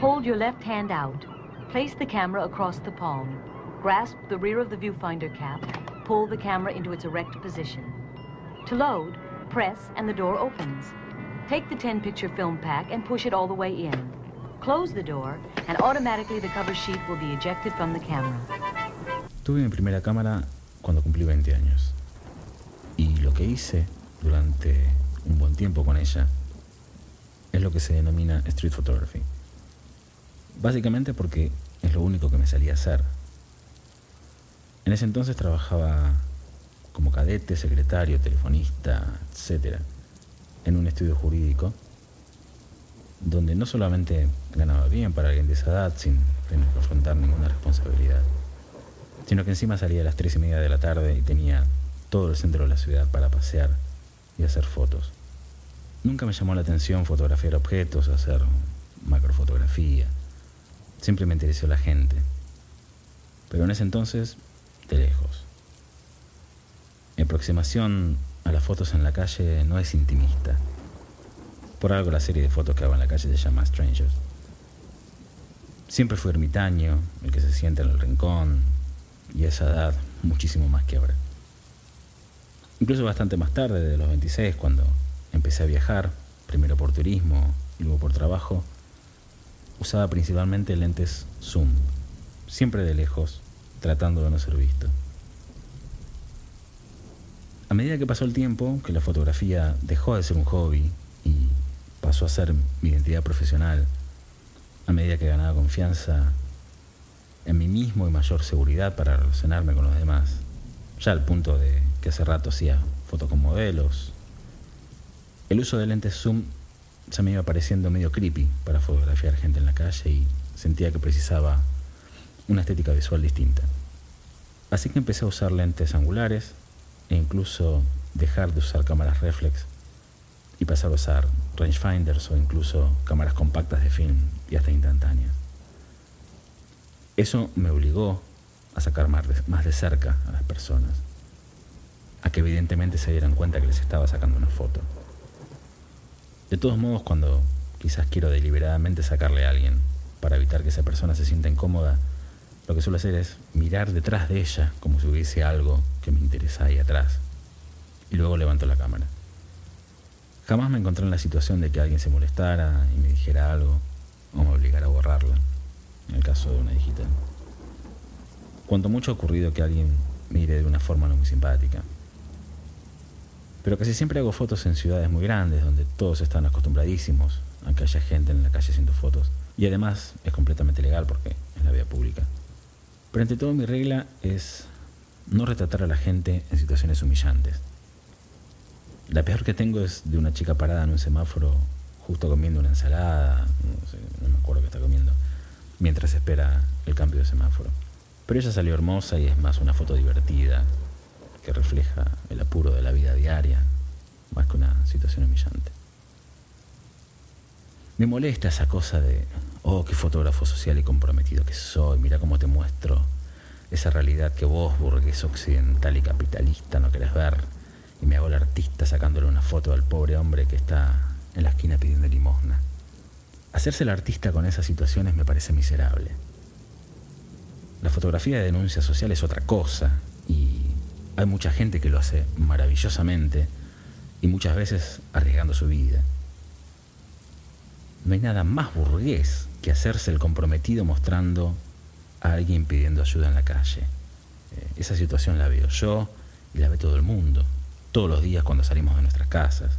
Hold your left hand out. Place the camera across the palm. Grasp the rear of the viewfinder cap. Pull the camera into its erect position. To load, press and the door opens. Take the 10 picture film pack and push it all the way in. Close the door and automatically the cover sheet will be ejected from the camera. Tuve mi primera cámara cuando cumplí 20 años. Y lo que hice durante un buen tiempo con ella es lo que se denomina street photography. Básicamente porque es lo único que me salía a hacer. En ese entonces trabajaba como cadete, secretario, telefonista, etc. en un estudio jurídico donde no solamente ganaba bien para alguien de esa edad sin tener que afrontar ninguna responsabilidad, sino que encima salía a las tres y media de la tarde y tenía todo el centro de la ciudad para pasear y hacer fotos. Nunca me llamó la atención fotografiar objetos, hacer macrofotografía. Siempre me interesó la gente. Pero en ese entonces, de lejos. Mi aproximación a las fotos en la calle no es intimista. Por algo la serie de fotos que hago en la calle se llama Strangers. Siempre fui ermitaño, el que se siente en el rincón, y esa edad muchísimo más que ahora. Incluso bastante más tarde, de los 26, cuando empecé a viajar, primero por turismo y luego por trabajo, usaba principalmente lentes zoom, siempre de lejos, tratando de no ser visto. A medida que pasó el tiempo, que la fotografía dejó de ser un hobby y pasó a ser mi identidad profesional, a medida que ganaba confianza en mí mismo y mayor seguridad para relacionarme con los demás, ya al punto de que hace rato hacía fotos con modelos, el uso de lentes zoom se me iba pareciendo medio creepy para fotografiar gente en la calle y sentía que precisaba una estética visual distinta. Así que empecé a usar lentes angulares e incluso dejar de usar cámaras reflex y pasar a usar rangefinders o incluso cámaras compactas de film y hasta instantáneas. Eso me obligó a sacar más de, más de cerca a las personas, a que evidentemente se dieran cuenta que les estaba sacando una foto. De todos modos, cuando quizás quiero deliberadamente sacarle a alguien para evitar que esa persona se sienta incómoda, lo que suelo hacer es mirar detrás de ella como si hubiese algo que me interesa ahí atrás. Y luego levanto la cámara. Jamás me encontré en la situación de que alguien se molestara y me dijera algo o me obligara a borrarla, en el caso de una digital. Cuanto mucho ha ocurrido que alguien mire de una forma no muy simpática, pero casi siempre hago fotos en ciudades muy grandes donde todos están acostumbradísimos a que haya gente en la calle haciendo fotos. Y además es completamente legal porque es la vía pública. Pero ante todo mi regla es no retratar a la gente en situaciones humillantes. La peor que tengo es de una chica parada en un semáforo justo comiendo una ensalada, no, me acuerdo qué está comiendo, mientras espera el cambio de semáforo. Pero ella salió hermosa y es más una foto divertida, refleja el apuro de la vida diaria, más que una situación humillante. Me molesta esa cosa de, oh, qué fotógrafo social y comprometido que soy, mira cómo te muestro esa realidad que vos, burgués occidental y capitalista, no querés ver, y me hago el artista sacándole una foto al pobre hombre que está en la esquina pidiendo limosna. Hacerse el artista con esas situaciones me parece miserable. La fotografía de denuncia social es otra cosa, y hay mucha gente que lo hace maravillosamente y muchas veces arriesgando su vida. No hay nada más burgués que hacerse el comprometido mostrando a alguien pidiendo ayuda en la calle. Eh, esa situación la veo yo y la ve todo el mundo, todos los días cuando salimos de nuestras casas.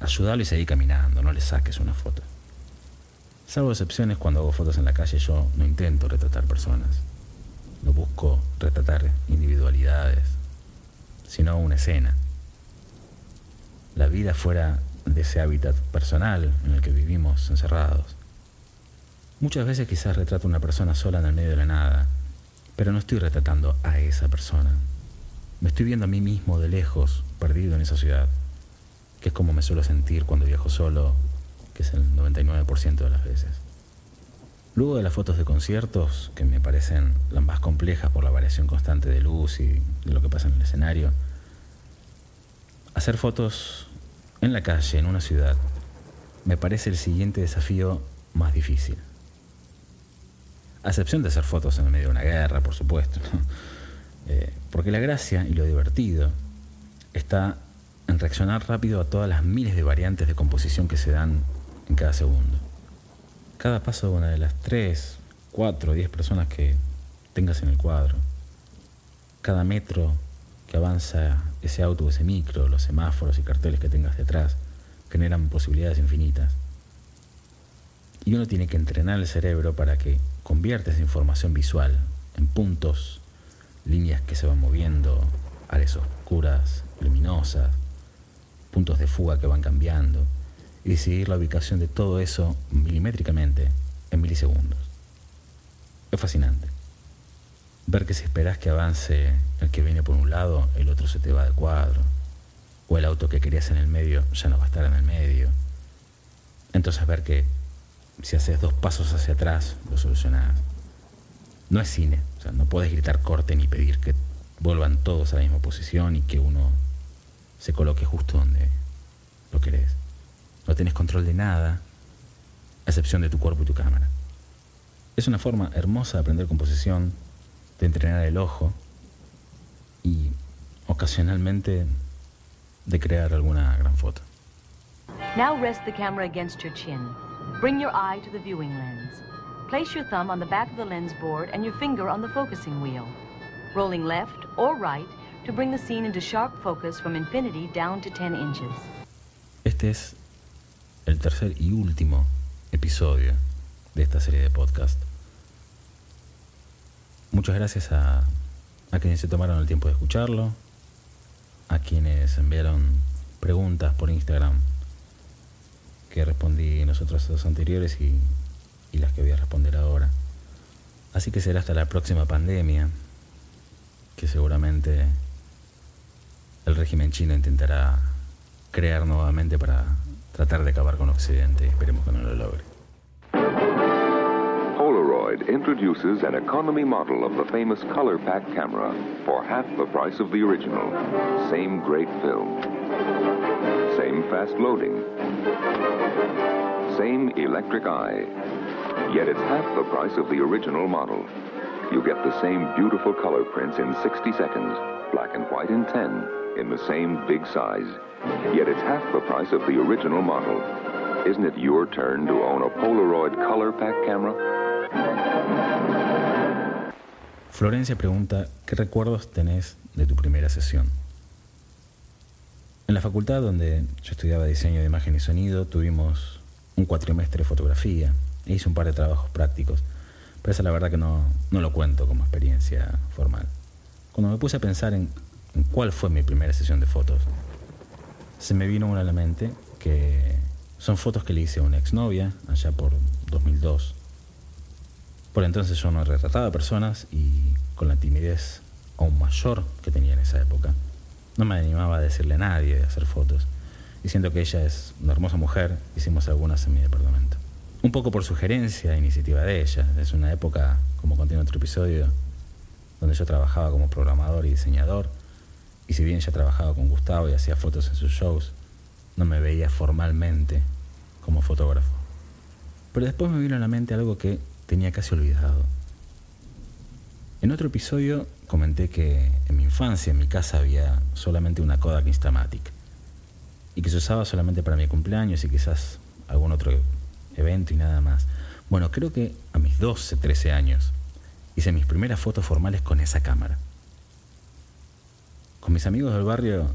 Ayudarlo y seguir caminando, no le saques una foto. Salvo excepciones, cuando hago fotos en la calle yo no intento retratar personas. No busco retratar individualidades, sino una escena. La vida fuera de ese hábitat personal en el que vivimos encerrados. Muchas veces quizás retrato a una persona sola en el medio de la nada, pero no estoy retratando a esa persona. Me estoy viendo a mí mismo de lejos, perdido en esa ciudad, que es como me suelo sentir cuando viajo solo, que es el 99% de las veces. Luego de las fotos de conciertos, que me parecen las más complejas por la variación constante de luz y de lo que pasa en el escenario, hacer fotos en la calle, en una ciudad, me parece el siguiente desafío más difícil. A excepción de hacer fotos en medio de una guerra, por supuesto. Eh, porque la gracia y lo divertido está en reaccionar rápido a todas las miles de variantes de composición que se dan en cada segundo. Cada paso de una de las tres, cuatro diez personas que tengas en el cuadro, cada metro que avanza ese auto ese micro, los semáforos y carteles que tengas detrás, generan posibilidades infinitas. Y uno tiene que entrenar el cerebro para que convierta esa información visual en puntos, líneas que se van moviendo, áreas oscuras, luminosas, puntos de fuga que van cambiando, y decidir la ubicación de todo eso milimétricamente en milisegundos. Es fascinante. Ver que si esperas que avance el que viene por un lado, el otro se te va de cuadro. O el auto que querías en el medio ya no va a estar en el medio. Entonces ver que si haces dos pasos hacia atrás, lo solucionás. No es cine, o sea, no puedes gritar corte ni pedir que vuelvan todos a la misma posición y que uno se coloque justo donde lo querés. No tenés control de nada, a excepción de tu cuerpo y tu cámara. Es una forma hermosa de aprender composición, de entrenar el ojo y ocasionalmente de crear alguna gran foto. Now rest the camera against your chin. Bring your eye to the viewing lens. Place your thumb on the back of the lens board and your finger on the focusing wheel, rolling left or right to bring the scene into sharp focus from infinity down to 10 inches. Este es el tercer y último episodio de esta serie de podcast. Muchas gracias a, quienes se tomaron el tiempo de escucharlo, a quienes enviaron preguntas por Instagram que respondí en dos anteriores y, y las que voy a responder ahora. Así que será hasta la próxima pandemia, que seguramente el régimen chino intentará crear nuevamente para tratar de acabar con Occidente. Esperemos que no lo logre. Polaroid introduces an economy model of the famous color pack camera for half the price of the original. Same great film. Same fast loading. Same electric eye. Yet it's half the price of the original model. You get the same beautiful color prints in 60 seconds, black and white in 10, in the same big size. Yet it's half the price of the original model. Isn't it your turn to own a Polaroid color pack camera? Florencia pregunta, ¿qué recuerdos tenés de tu primera sesión? En la facultad donde yo estudiaba diseño de imagen y sonido, tuvimos un cuatrimestre de fotografía e hice un par de trabajos prácticos, pero esa la verdad que no, no lo cuento como experiencia formal. Cuando me puse a pensar en, en cuál fue mi primera sesión de fotos, se me vino una a la mente que son fotos que le hice a una exnovia allá por 2002. Por entonces yo no retrataba personas y con la timidez aún mayor que tenía en esa época, no me animaba a decirle a nadie de hacer fotos. Y siento que ella es una hermosa mujer, hicimos algunas en mi departamento. Un poco por sugerencia e iniciativa de ella. Es una época, como contiene otro episodio, donde yo trabajaba como programador y diseñador. Y si bien ya trabajaba con Gustavo y hacía fotos en sus shows, no me veía formalmente como fotógrafo. Pero después me vino a la mente algo que tenía casi olvidado. En otro episodio comenté que en mi infancia en mi casa había solamente una Kodak Instamatic y que se usaba solamente para mi cumpleaños y quizás algún otro evento y nada más. Bueno, creo que a mis 12, 13 años hice mis primeras fotos formales con esa cámara. Con mis amigos del barrio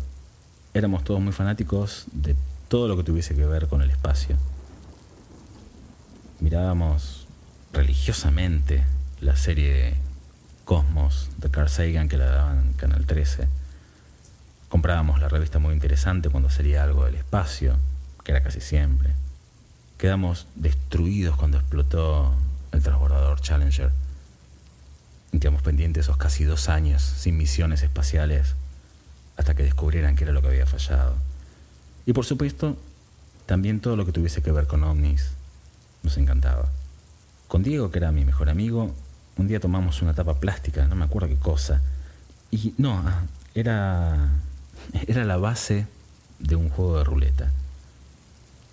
éramos todos muy fanáticos de todo lo que tuviese que ver con el espacio. Mirábamos religiosamente la serie Cosmos de Carl Sagan que la daban en Canal 13. Comprábamos la revista muy interesante cuando salía algo del espacio, que era casi siempre. Quedamos destruidos cuando explotó el transbordador Challenger. Y quedamos pendientes esos casi dos años sin misiones espaciales hasta que descubrieran qué era lo que había fallado. Y por supuesto, también todo lo que tuviese que ver con ovnis nos encantaba. Con Diego, que era mi mejor amigo, un día tomamos una tapa plástica, no me acuerdo qué cosa. Y no, ah, era, era la base de un juego de ruleta.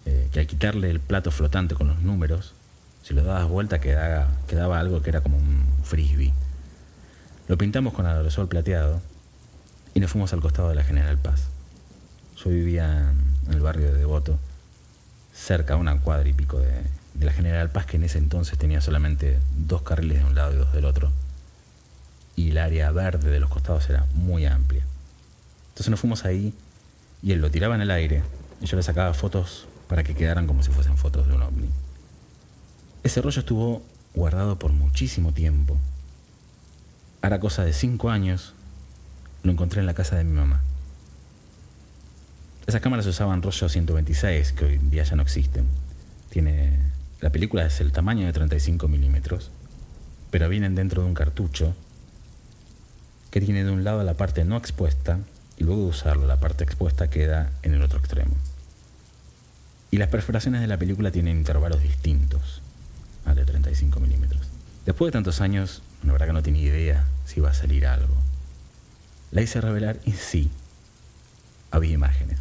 Eh, que al quitarle el plato flotante con los números, Si lo dabas vuelta quedaba, quedaba algo que era como un frisbee. Lo pintamos con aerosol plateado y nos fuimos al costado de la General Paz. Yo vivía en el barrio de Devoto, cerca a una cuadra y pico de, de la General Paz, que en ese entonces tenía solamente dos carriles de un lado y dos del otro. Y el área verde de los costados era muy amplia. Entonces nos fuimos ahí y él lo tiraba en el aire y yo le sacaba fotos para que quedaran como si fuesen fotos de un ovni. Ese rollo estuvo guardado por muchísimo tiempo. Hará cosa de cinco años, lo encontré en la casa de mi mamá. Esas cámaras usaban rollo 126, que hoy en día ya no existen. Tiene, la película es el tamaño de 35 milímetros, pero vienen dentro de un cartucho que tiene de un lado la parte no expuesta y luego de usarlo la parte expuesta queda en el otro extremo. Y las perforaciones de la película tienen intervalos distintos al de 35 milímetros. Después de tantos años, la verdad que no tenía idea si iba a salir algo. La hice revelar y sí, había imágenes.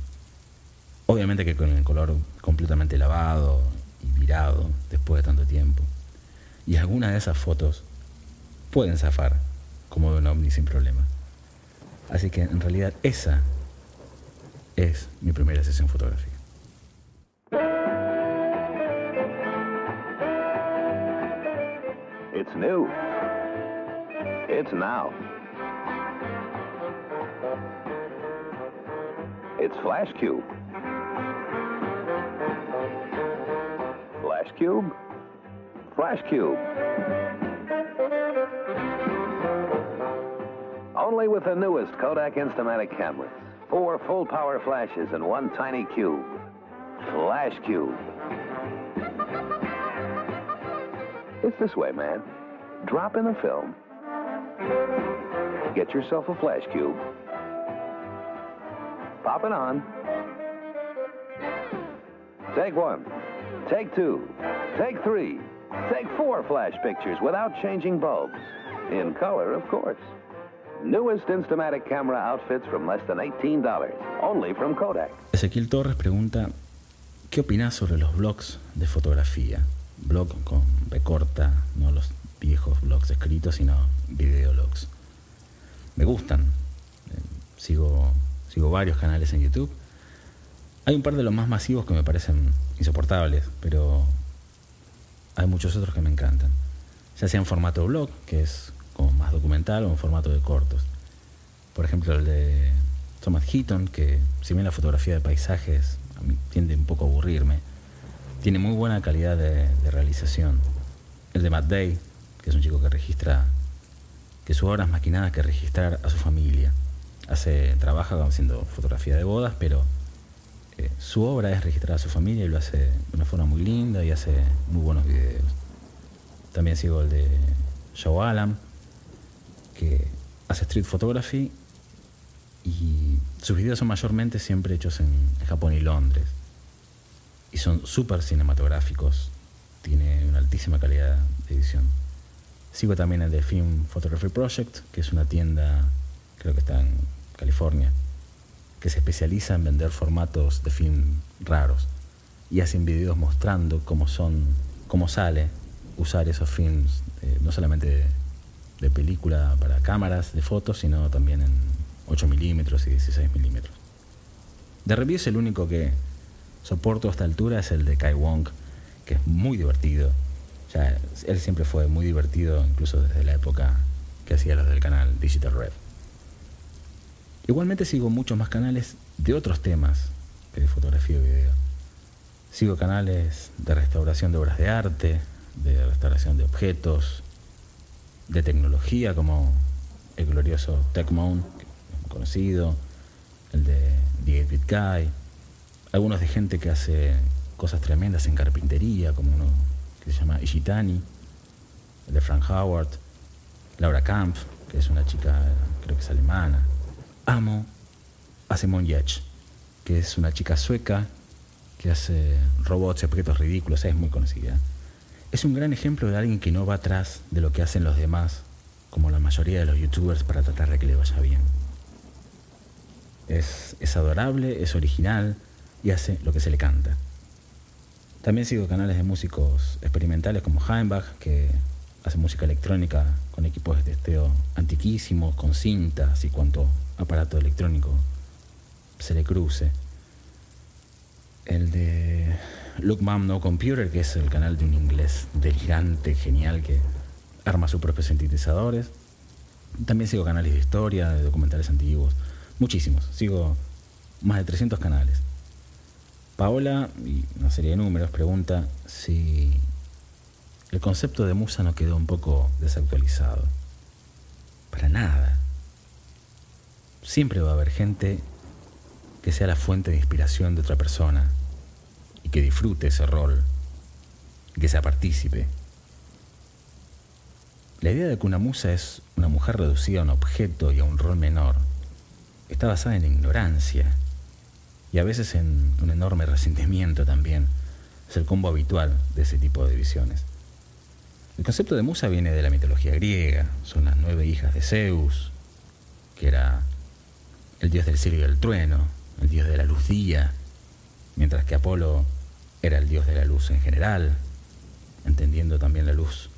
Obviamente que con el color completamente lavado y virado después de tanto tiempo. Y algunas de esas fotos pueden zafar como de un ovni sin problema. Así que en realidad esa es mi primera sesión fotográfica. It's new. It's now. It's Flash Cube. Flash Cube? Flash Cube. Only with the newest Kodak Instamatic cameras. Four full power flashes and one tiny cube. Flash Cube. It's this way, man. Drop in the film. Get yourself a flash cube. Pop it on. Take one. Take two. Take three. Take four flash pictures without changing bulbs. In color, of course. Newest Instamatic camera outfits from less than $18. Only from Kodak. Ezequiel Torres pregunta, ¿qué opinas sobre los blogs de fotografía? Blog con B corta, no los viejos blogs escritos, sino videologs. Me gustan. Eh, sigo, sigo varios canales en YouTube. Hay un par de los más masivos que me parecen insoportables, pero hay muchos otros que me encantan. Ya sea en formato blog, que es como más documental, o en formato de cortos. Por ejemplo, el de Thomas Heaton, que si bien la fotografía de paisajes a mí tiende un poco a aburrirme, tiene muy buena calidad de, realización. El de Matt Day, que es un chico que registra, que su obra es más que registrar a su familia. Hace, trabaja haciendo fotografía de bodas, pero su obra es registrar a su familia y lo hace de una forma muy linda y hace muy buenos videos. También sigo el de Joe Allen, que hace street photography y sus videos son mayormente siempre hechos en Japón y Londres. Y son súper cinematográficos, tiene una altísima calidad de edición. Sigo también el de Film Photography Project, que es una tienda, creo que está en California, que se especializa en vender formatos de film raros y hacen videos mostrando cómo son, cómo sale usar esos films, eh, no solamente de, de, película para cámaras de fotos, sino también en 8 milímetros y 16 milímetros. De reviews el único que soporto a esta altura es el de Kai Wong, que es muy divertido. Ya, él siempre fue muy divertido, incluso desde la época que hacía los del canal Digital Red. Igualmente sigo muchos más canales de otros temas que de fotografía y video. Sigo canales de restauración de obras de arte, de restauración de objetos, de tecnología como el glorioso TechMound, conocido, el de 8-Bit Guy, algunos de gente que hace cosas tremendas en carpintería, como uno que se llama Ishitani, el de Frank Howard, Laura Kampf, que es una chica, creo que es alemana. Amo a Simone Yech, que es una chica sueca que hace robots y objetos ridículos, es muy conocida. Es un gran ejemplo de alguien que no va atrás de lo que hacen los demás, como la mayoría de los youtubers, para tratar de que le vaya bien. Es, es adorable, es original y hace lo que se le canta. También sigo canales de músicos experimentales como Heimbach, que hace música electrónica con equipos de testeo antiquísimos, con cintas y cuanto aparato electrónico se le cruce. El de Look Mom No Computer, que es el canal de un inglés delirante, genial, que arma sus propios sintetizadores. También sigo canales de historia, de documentales antiguos, muchísimos. Sigo más de 300 canales. Paola, y una serie de números, pregunta si el concepto de musa no quedó un poco desactualizado. Para nada. Siempre va a haber gente que sea la fuente de inspiración de otra persona y que disfrute ese rol, que sea partícipe. La idea de que una musa es una mujer reducida a un objeto y a un rol menor está basada en ignorancia y a veces en un enorme resentimiento también. Es el combo habitual de ese tipo de visiones. El concepto de musa viene de la mitología griega, son las nueve hijas de Zeus, que era el dios del cielo y del trueno, el dios de la luz día, mientras que Apolo era el dios de la luz en general, entendiendo también la luz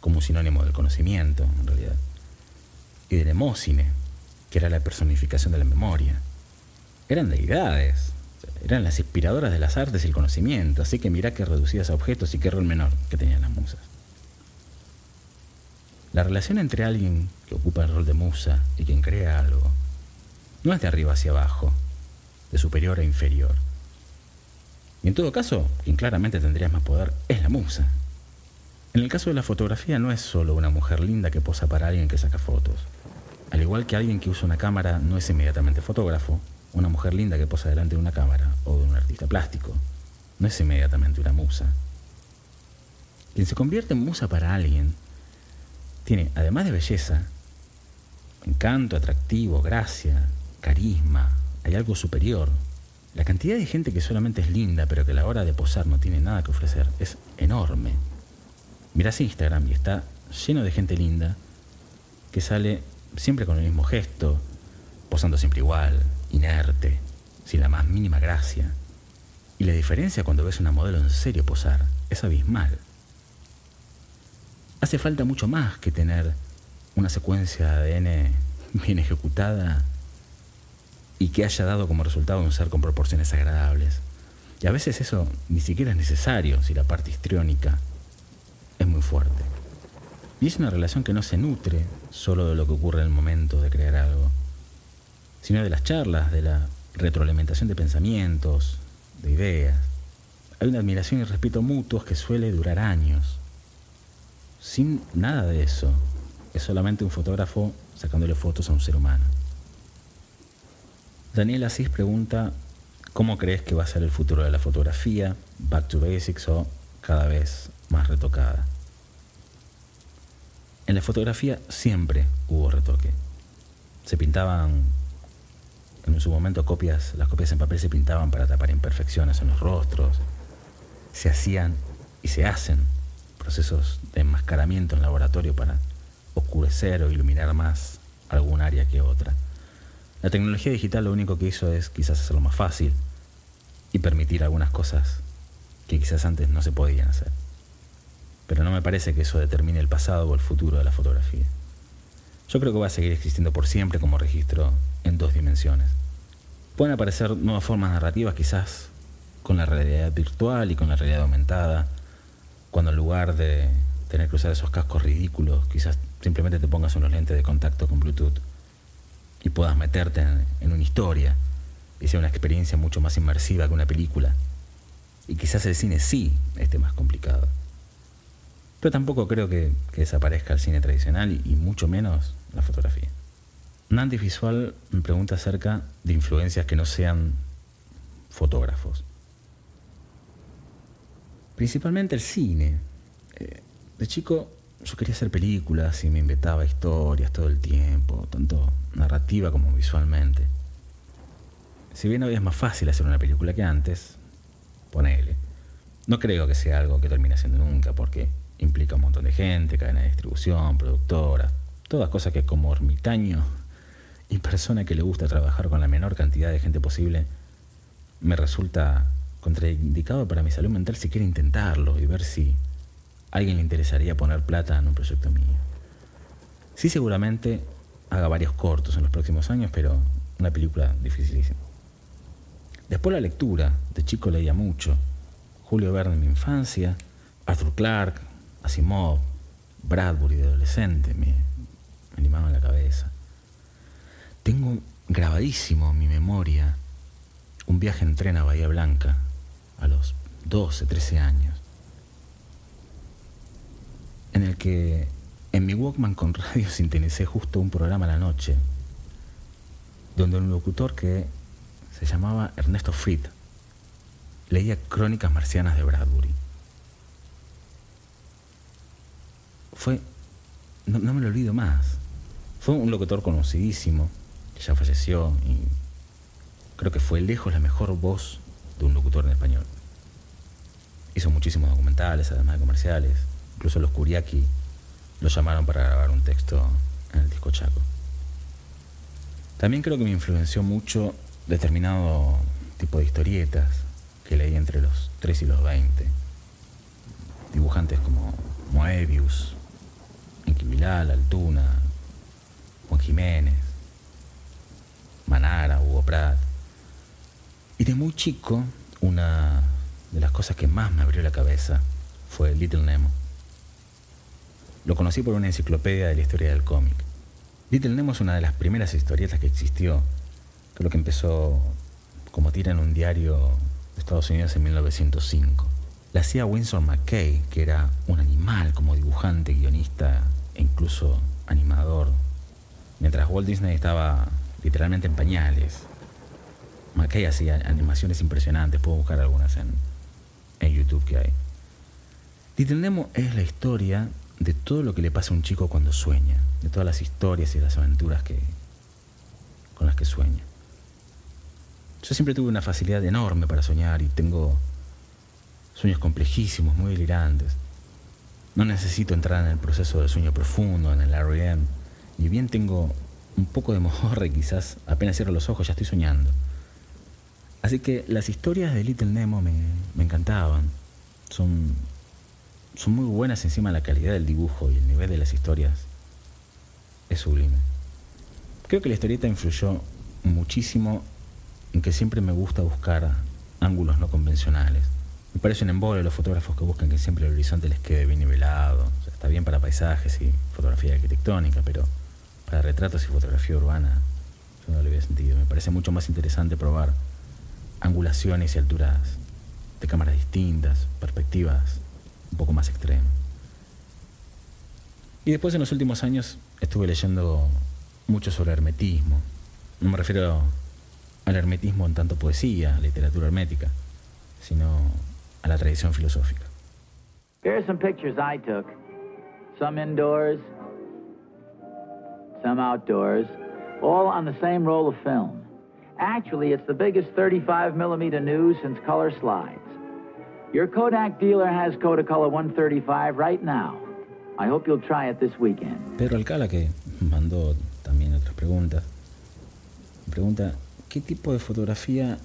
como sinónimo del conocimiento, en realidad, y de la que era la personificación de la memoria eran deidades, eran las inspiradoras de las artes y el conocimiento, así que mirá qué reducidas a objetos y qué rol menor que tenían las musas. La relación entre alguien que ocupa el rol de musa y quien crea algo no es de arriba hacia abajo, de superior a inferior. Y en todo caso, quien claramente tendría más poder es la musa. En el caso de la fotografía no es solo una mujer linda que posa para alguien que saca fotos. Al igual que alguien que usa una cámara no es inmediatamente fotógrafo, una mujer linda que posa delante de una cámara o de un artista plástico no es inmediatamente una musa. Quien se convierte en musa para alguien tiene, además de belleza, encanto, atractivo, gracia, carisma, hay algo superior. La cantidad de gente que solamente es linda, pero que a la hora de posar no tiene nada que ofrecer, es enorme. Mirás Instagram y está lleno de gente linda que sale siempre con el mismo gesto, posando siempre igual, inerte, sin la más mínima gracia. Y la diferencia cuando ves una modelo en serio posar es abismal. Hace falta mucho más que tener una secuencia de ADN bien ejecutada y que haya dado como resultado un ser con proporciones agradables. Y a veces eso ni siquiera es necesario si la parte histriónica es muy fuerte. Y es una relación que no se nutre solo de lo que ocurre en el momento de crear algo, sino de las charlas, de la retroalimentación de pensamientos, de ideas. Hay una admiración y respeto mutuos que suele durar años. Sin nada de eso, es solamente un fotógrafo sacándole fotos a un ser humano. Daniel Asís pregunta, ¿cómo crees que va a ser el futuro de la fotografía? Back to basics o cada vez más retocada. En la fotografía siempre hubo retoque. Se pintaban en su momento copias, las copias en papel se pintaban para tapar imperfecciones en los rostros. Se hacían y se hacen procesos de enmascaramiento en laboratorio para oscurecer o iluminar más algún área que otra. La tecnología digital lo único que hizo es quizás hacerlo más fácil y permitir algunas cosas que quizás antes no se podían hacer. Pero no me parece que eso determine el pasado o el futuro de la fotografía. Yo creo que va a seguir existiendo por siempre como registro en dos dimensiones. Pueden aparecer nuevas formas narrativas quizás con la realidad virtual y con la realidad aumentada, cuando en lugar de tener que usar esos cascos ridículos, quizás simplemente te pongas unos lentes de contacto con Bluetooth y puedas meterte en, una historia y sea una experiencia mucho más inmersiva que una película. Y quizás el cine sí esté más complicado. Pero tampoco creo que, desaparezca el cine tradicional y mucho menos la fotografía. Nandy Visual me pregunta acerca de influencias que no sean fotógrafos. Principalmente el cine. Eh, de chico yo quería hacer películas y me inventaba historias todo el tiempo, tanto narrativa como visualmente. Si bien hoy es más fácil hacer una película que antes, ponele. No creo que sea algo que termine siendo nunca, porque implica un montón de gente, cadena de distribución, productoras, todas cosas que como ermitaño y persona que le gusta trabajar con la menor cantidad de gente posible, me resulta contraindicado para mi salud mental siquiera intentarlo y ver si a alguien le interesaría poner plata en un proyecto mío. Sí, seguramente haga varios cortos en los próximos años, pero una película dificilísima. Después la lectura. De chico leía mucho. Julio Verne en mi infancia, Arthur Clarke, Asimov, Bradbury de adolescente, me, me la cabeza. Tengo grabadísimo en mi memoria un viaje en tren a Bahía Blanca a los 12, 13 años, en el que en mi Walkman con radio sintonicé justo un programa a la noche, donde un locutor que se llamaba Ernesto Fried leía crónicas marcianas de Bradbury. Fue, no, me lo olvido más, fue un locutor conocidísimo, ya falleció y creo que fue lejos la mejor voz de un locutor en español. Hizo muchísimos documentales, además de comerciales. Incluso los Kuriaki lo llamaron para grabar un texto en el disco Chaco. También creo que me influenció mucho determinado tipo de historietas que leí entre los 3 y los 20. Dibujantes como Moebius, Enquimilal, Altuna, Juan Jiménez, Manara, Hugo Pratt. Y de muy chico, una de las cosas que más me abrió la cabeza fue Little Nemo. Lo conocí por una enciclopedia de la historia del cómic. Little Nemo es una de las primeras historietas que existió. Creo que empezó como tira en un diario de Estados Unidos en 1905. La hacía Winsor McKay, que era un animal como dibujante, guionista e incluso animador. Mientras Walt Disney estaba literalmente en pañales. McKay hacía animaciones impresionantes, puedo buscar algunas en, en YouTube que hay. Little Nemo es la historia de todo lo que le pasa a un chico cuando sueña, de todas las historias y las aventuras que, con las que sueña. Yo siempre tuve una facilidad enorme para soñar y tengo sueños complejísimos, muy delirantes. No necesito entrar en el proceso del sueño profundo, en el REM, y bien tengo un poco de mojorra y quizás apenas cierro los ojos ya estoy soñando. Así que las historias de Little Nemo me encantaban. Son son muy buenas encima la calidad del dibujo y el nivel de las historias es sublime. Creo que la historieta influyó muchísimo en que siempre me gusta buscar ángulos no convencionales. Me parece un embole los fotógrafos que buscan que siempre el horizonte les quede bien nivelado. está bien para paisajes y fotografía arquitectónica, pero para retratos y fotografía urbana yo no le había sentido. Me parece mucho más interesante probar angulaciones y alturas de cámaras distintas, perspectivas un poco más extremo. Y después en los últimos años estuve leyendo mucho sobre hermetismo. No me refiero al hermetismo en tanto poesía, literatura hermética, sino a la tradición filosófica. Here are some pictures I took. Some indoors, some outdoors, all on the same roll of film. Actually, it's the biggest 35 millimeter news since color slides. Your Kodak dealer has Kodacolor 135 right now. I hope you'll try it this weekend. Pedro Alcala, que mandó también otras preguntas, pregunta, ¿qué tipo de fotografía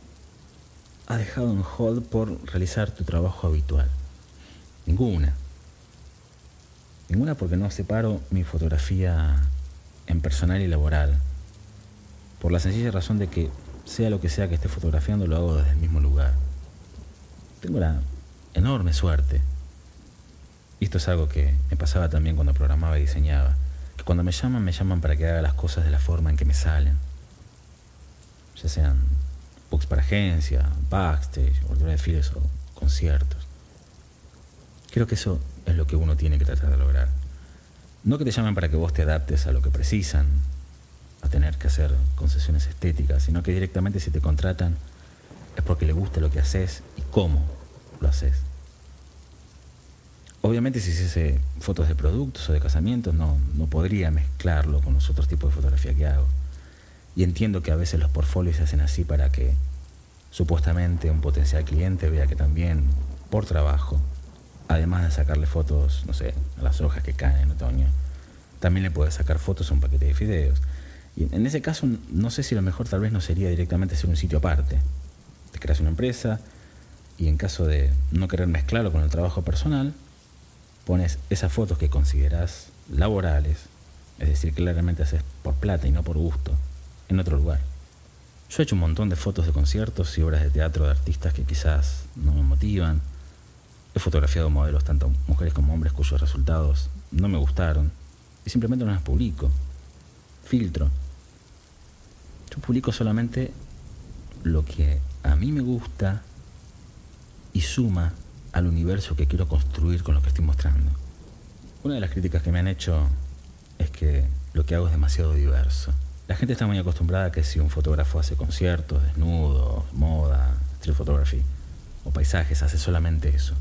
ha dejado en hold por realizar tu trabajo habitual? Ninguna. Ninguna porque no separo mi fotografía en personal y laboral. Por la sencilla razón de que sea lo que sea que esté fotografiando, lo hago desde el mismo lugar. Tengo la enorme suerte. Y esto es algo que me pasaba también cuando programaba y diseñaba. Que cuando me llaman, me llaman para que haga las cosas de la forma en que me salen. Ya sean books para agencia, backstage, de files o conciertos. Creo que eso es lo que uno tiene que tratar de lograr. No que te llamen para que vos te adaptes a lo que precisan, a tener que hacer concesiones estéticas, sino que directamente si te contratan es porque le gusta lo que haces y cómo haces. Obviamente si hiciese fotos de productos o de casamientos no, no podría mezclarlo con los otros tipos de fotografía que hago. Y entiendo que a veces los portfolios se hacen así para que supuestamente un potencial cliente vea que también, por trabajo, además de sacarle fotos, no sé, a las hojas que caen en otoño, también le puedes sacar fotos a un paquete de fideos. Y en ese caso, no sé si lo mejor tal vez no sería directamente hacer un sitio aparte. Te creas una empresa, y en caso de no querer mezclarlo con el trabajo personal, pones esas fotos que consideras laborales, es decir, claramente haces por plata y no por gusto, en otro lugar. Yo he hecho un montón de fotos de conciertos y obras de teatro de artistas que quizás no me motivan. He fotografiado modelos, tanto mujeres como hombres, cuyos resultados no me gustaron. Y simplemente no las publico. Filtro. Yo publico solamente lo que a mí me gusta y suma al universo que quiero construir con lo que estoy mostrando. Una de las críticas que me han hecho es que lo que hago es demasiado diverso. La gente está muy acostumbrada a que si un fotógrafo hace conciertos, desnudos, moda, street photography o paisajes, hace solamente eso.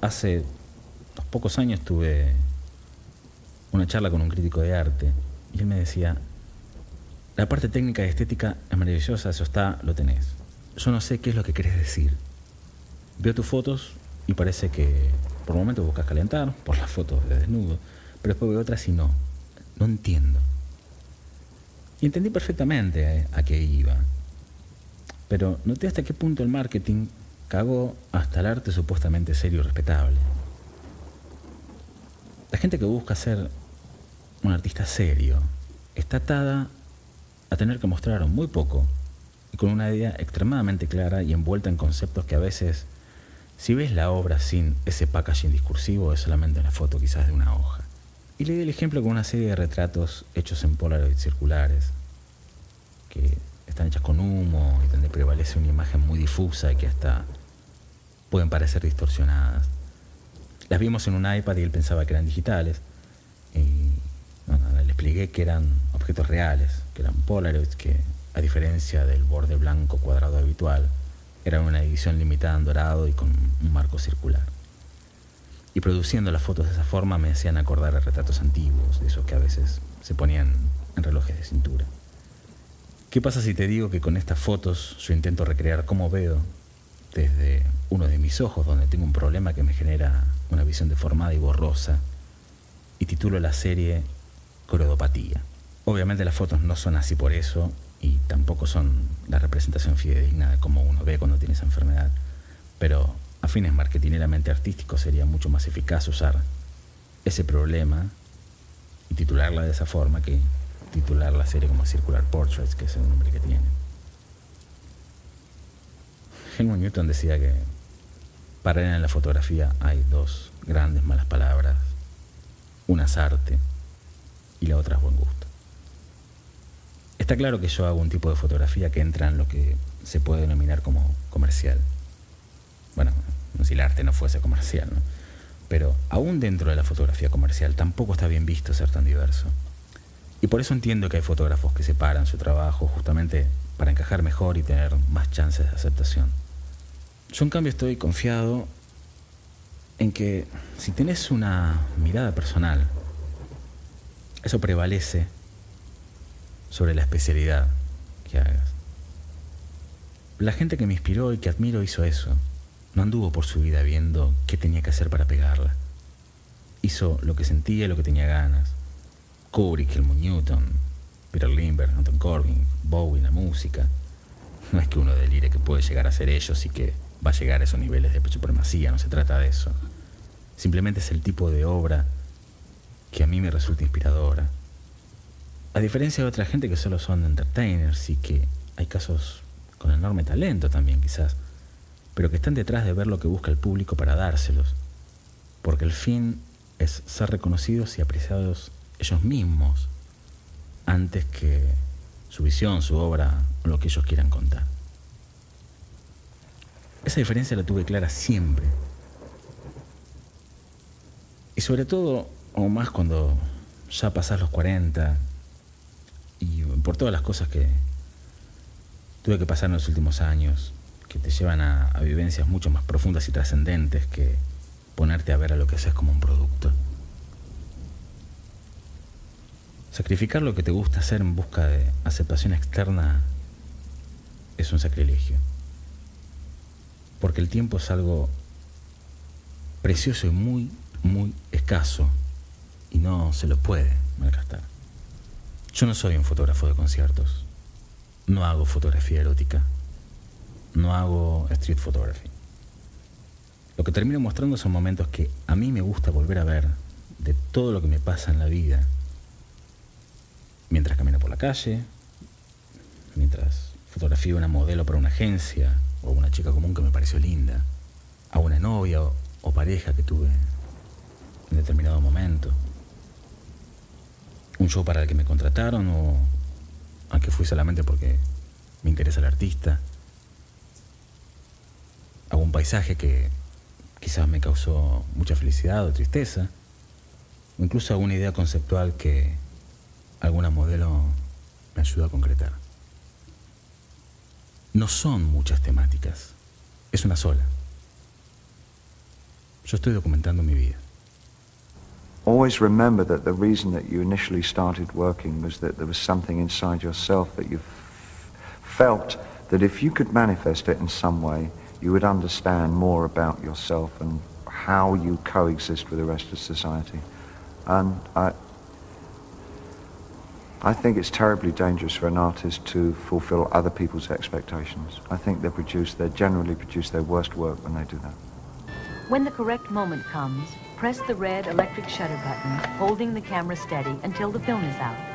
Hace unos pocos años tuve una charla con un crítico de arte y él me decía, la parte técnica y estética es maravillosa, eso está, lo tenés. Yo no sé qué es lo que querés decir. Veo tus fotos y parece que por momentos buscas calentar, por las fotos de desnudo, pero después veo otras y no. No entiendo. Y entendí perfectamente a qué iba. Pero noté hasta qué punto el marketing cagó hasta el arte supuestamente serio y respetable. La gente que busca ser un artista serio está atada a tener que mostrar muy poco con una idea extremadamente clara y envuelta en conceptos que a veces, si ves la obra sin ese packaging discursivo, es solamente una foto quizás de una hoja. Y le di el ejemplo con una serie de retratos hechos en Polaroid circulares, que están hechas con humo y donde prevalece una imagen muy difusa y que hasta pueden parecer distorsionadas. Las vimos en un iPad y él pensaba que eran digitales. Y le expliqué que eran objetos reales, que eran Polaroids, que a diferencia del borde blanco cuadrado habitual, eran una edición limitada en dorado y con un marco circular. Y produciendo las fotos de esa forma me hacían acordar a retratos antiguos, de esos que a veces se ponían en relojes de cintura. ¿Qué pasa si te digo que con estas fotos yo intento recrear cómo veo desde uno de mis ojos, donde tengo un problema que me genera una visión deformada y borrosa, y titulo la serie Corodopatía? Obviamente las fotos no son así por eso, y tampoco son la representación fidedigna de cómo uno ve cuando tiene esa enfermedad, pero a fines marketineramente artísticos sería mucho más eficaz usar ese problema y titularla de esa forma que titular la serie como Circular Portraits, que es el nombre que tiene. Helmut Newton decía que para él en la fotografía hay dos grandes malas palabras. Una es arte y la otra es buen gusto. Está claro que yo hago un tipo de fotografía que entra en lo que se puede denominar como comercial. Bueno, si el arte no fuese comercial, ¿no? Pero aún dentro de la fotografía comercial tampoco está bien visto ser tan diverso. Y por eso entiendo que hay fotógrafos que separan su trabajo justamente para encajar mejor y tener más chances de aceptación. Yo en cambio estoy confiado en que si tenés una mirada personal, eso prevalece sobre la especialidad que hagas. La gente que me inspiró y que admiro hizo eso. No anduvo por su vida viendo qué tenía que hacer para pegarla. Hizo lo que sentía y lo que tenía ganas. Kubrick, Helmut Newton, Peter Lindbergh, Anton Corbin, Bowie, la música. No es que uno delire que puede llegar a ser ellos y que va a llegar a esos niveles de supremacía, no se trata de eso. Simplemente es el tipo de obra que a mí me resulta inspiradora. A diferencia de otra gente que solo son entertainers y que hay casos con enorme talento también quizás, pero que están detrás de ver lo que busca el público para dárselos, porque el fin es ser reconocidos y apreciados ellos mismos antes que su visión, su obra o lo que ellos quieran contar. Esa diferencia la tuve clara siempre. Y sobre todo, o más cuando ya pasás los 40 y por todas las cosas que tuve que pasar en los últimos años, que te llevan a, vivencias mucho más profundas y trascendentes que ponerte a ver a lo que haces como un producto. Sacrificar lo que te gusta hacer en busca de aceptación externa es un sacrilegio. Porque el tiempo es algo precioso y muy, muy escaso y no se lo puede. Yo no soy un fotógrafo de conciertos. No hago fotografía erótica no hago street photography. Lo que termino mostrando son momentos que a mí me gusta volver a ver de todo lo que me pasa en la vida. Mientras camino por la calle, mientras fotografío una modelo para una agencia o una chica común que me pareció linda, a una novia o, o pareja que tuve en determinado momento, un show para el que me contrataron o al que fui solamente porque me interesa el artista, algún paisaje que quizás me causó mucha felicidad o tristeza, o incluso alguna idea conceptual que alguna modelo me ayudó a concretar. No son muchas temáticas, es una sola. Yo estoy documentando mi vida. Always remember that the reason that you initially started working was that there was something inside yourself that you felt that if you could manifest it in some way, you would understand more about yourself and how you coexist with the rest of society. And I, I think it's terribly dangerous for an artist to fulfill other people's expectations. I think they produce, they generally produce their worst work when they do that. When the correct moment comes, press the red electric shutter button, holding the camera steady until the film is out.